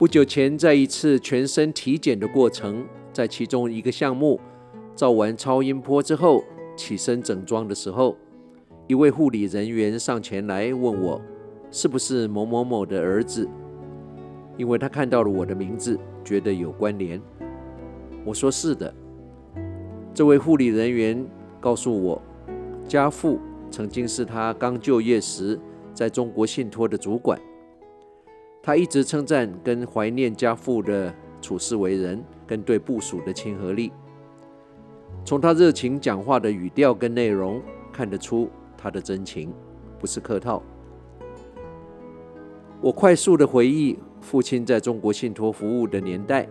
不久前，在一次全身体检的过程，在其中一个项目照完超音波之后，起身整装的时候，一位护理人员上前来问我，是不是某某某的儿子？因为他看到了我的名字，觉得有关联。我说是的。这位护理人员告诉我，家父曾经是他刚就业时在中国信托的主管。他一直称赞跟怀念家父的处事为人，跟对部属的亲和力。从他热情讲话的语调跟内容看得出他的真情，不是客套。我快速的回忆父亲在中国信托服务的年代，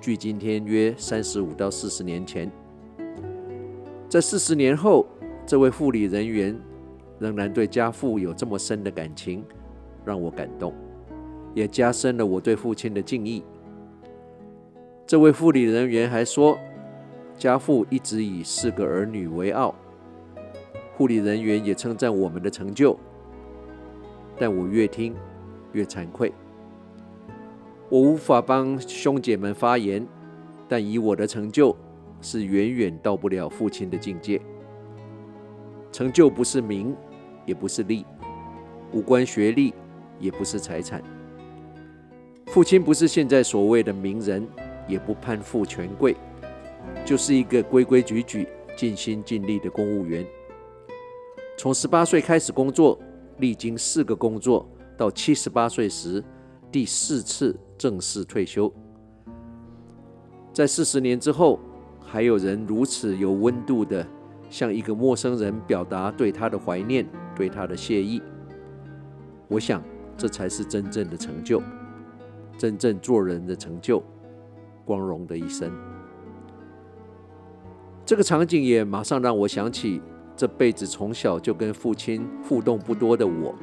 距今天约三十五到四十年前。在四十年后，这位护理人员仍然对家父有这么深的感情，让我感动。也加深了我对父亲的敬意。这位护理人员还说，家父一直以四个儿女为傲。护理人员也称赞我们的成就，但我越听越惭愧。我无法帮兄姐们发言，但以我的成就是远远到不了父亲的境界。成就不是名，也不是利，无关学历，也不是财产。父亲不是现在所谓的名人，也不攀附权贵，就是一个规规矩矩、尽心尽力的公务员。从十八岁开始工作，历经四个工作，到七十八岁时第四次正式退休。在四十年之后，还有人如此有温度地向一个陌生人表达对他的怀念、对他的谢意。我想，这才是真正的成就。真正做人的成就，光荣的一生。这个场景也马上让我想起，这辈子从小就跟父亲互动不多的我。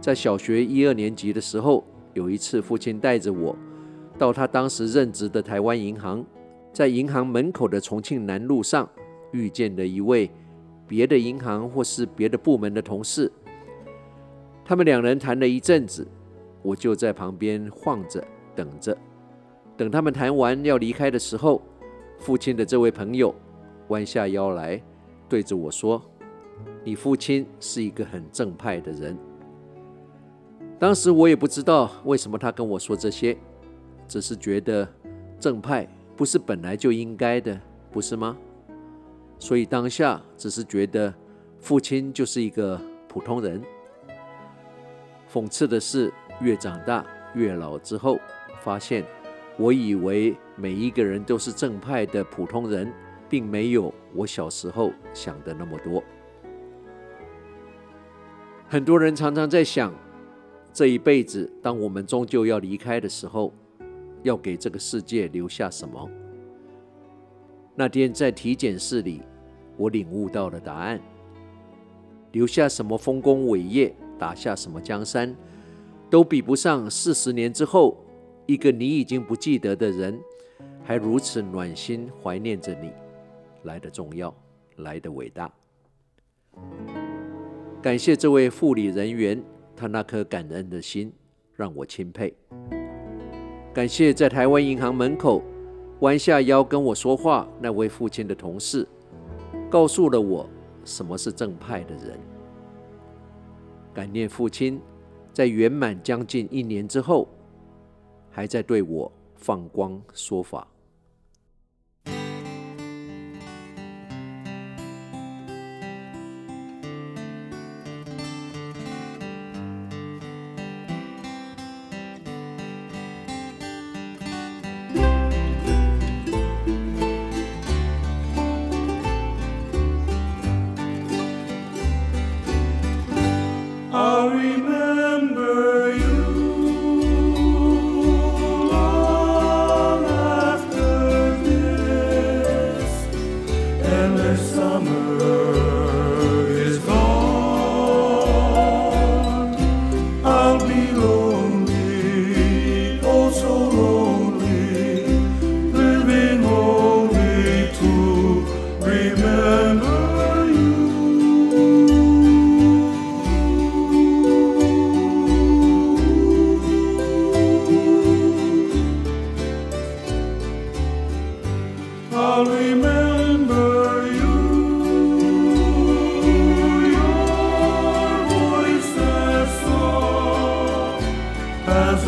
在小学一二年级的时候，有一次父亲带着我到他当时任职的台湾银行，在银行门口的重庆南路上遇见了一位别的银行或是别的部门的同事。他们两人谈了一阵子。我就在旁边晃着，等着，等他们谈完要离开的时候，父亲的这位朋友弯下腰来，对着我说：“你父亲是一个很正派的人。”当时我也不知道为什么他跟我说这些，只是觉得正派不是本来就应该的，不是吗？所以当下只是觉得父亲就是一个普通人。讽刺的是，越长大越老之后，发现我以为每一个人都是正派的普通人，并没有我小时候想的那么多。很多人常常在想，这一辈子，当我们终究要离开的时候，要给这个世界留下什么？那天在体检室里，我领悟到了答案：留下什么丰功伟业，打下什么江山。都比不上四十年之后，一个你已经不记得的人，还如此暖心怀念着你，来得重要，来得伟大。感谢这位护理人员，他那颗感恩的心让我钦佩。感谢在台湾银行门口弯下腰跟我说话那位父亲的同事，告诉了我什么是正派的人。感念父亲。在圆满将近一年之后，还在对我放光说法。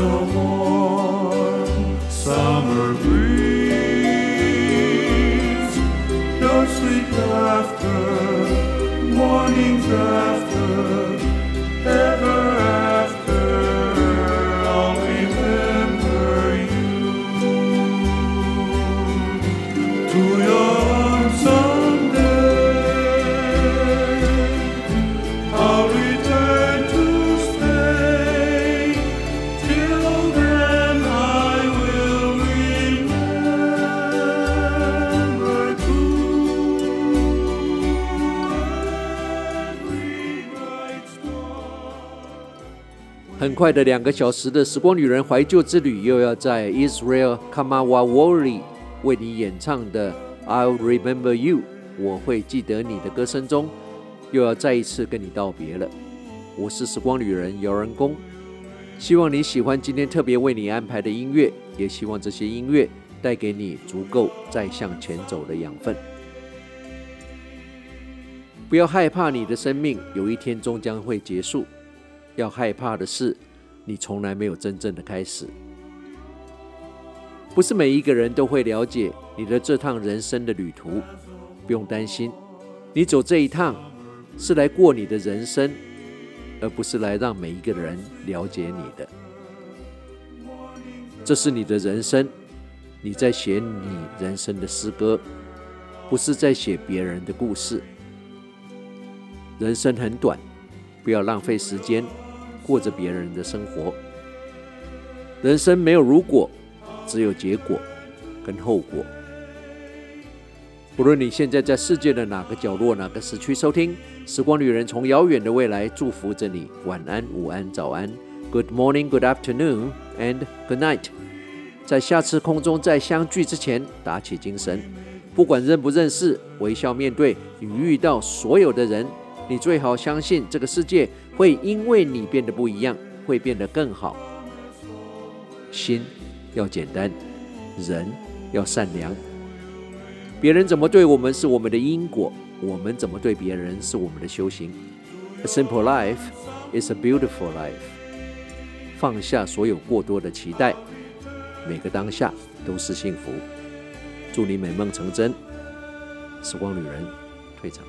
the warm summer breeze. No sleep after morning's. draft. 很快的两个小时的时光旅人怀旧之旅，又要在 Israel Kamawawori 为你演唱的 I'll Remember You，我会记得你的歌声中，又要再一次跟你道别了。我是时光旅人姚仁公，希望你喜欢今天特别为你安排的音乐，也希望这些音乐带给你足够再向前走的养分。不要害怕你的生命有一天终将会结束。要害怕的是，你从来没有真正的开始。不是每一个人都会了解你的这趟人生的旅途，不用担心，你走这一趟是来过你的人生，而不是来让每一个人了解你的。这是你的人生，你在写你人生的诗歌，不是在写别人的故事。人生很短，不要浪费时间。过着别人的生活，人生没有如果，只有结果跟后果。不论你现在在世界的哪个角落、哪个时区收听，《时光旅人》从遥远的未来祝福着你。晚安、午安、早安，Good morning, Good afternoon, and Good night。在下次空中再相聚之前，打起精神，不管认不认识，微笑面对你遇到所有的人。你最好相信，这个世界会因为你变得不一样，会变得更好。心要简单，人要善良。别人怎么对我们是我们的因果，我们怎么对别人是我们的修行。A simple life is a beautiful life。放下所有过多的期待，每个当下都是幸福。祝你美梦成真。时光旅人退场。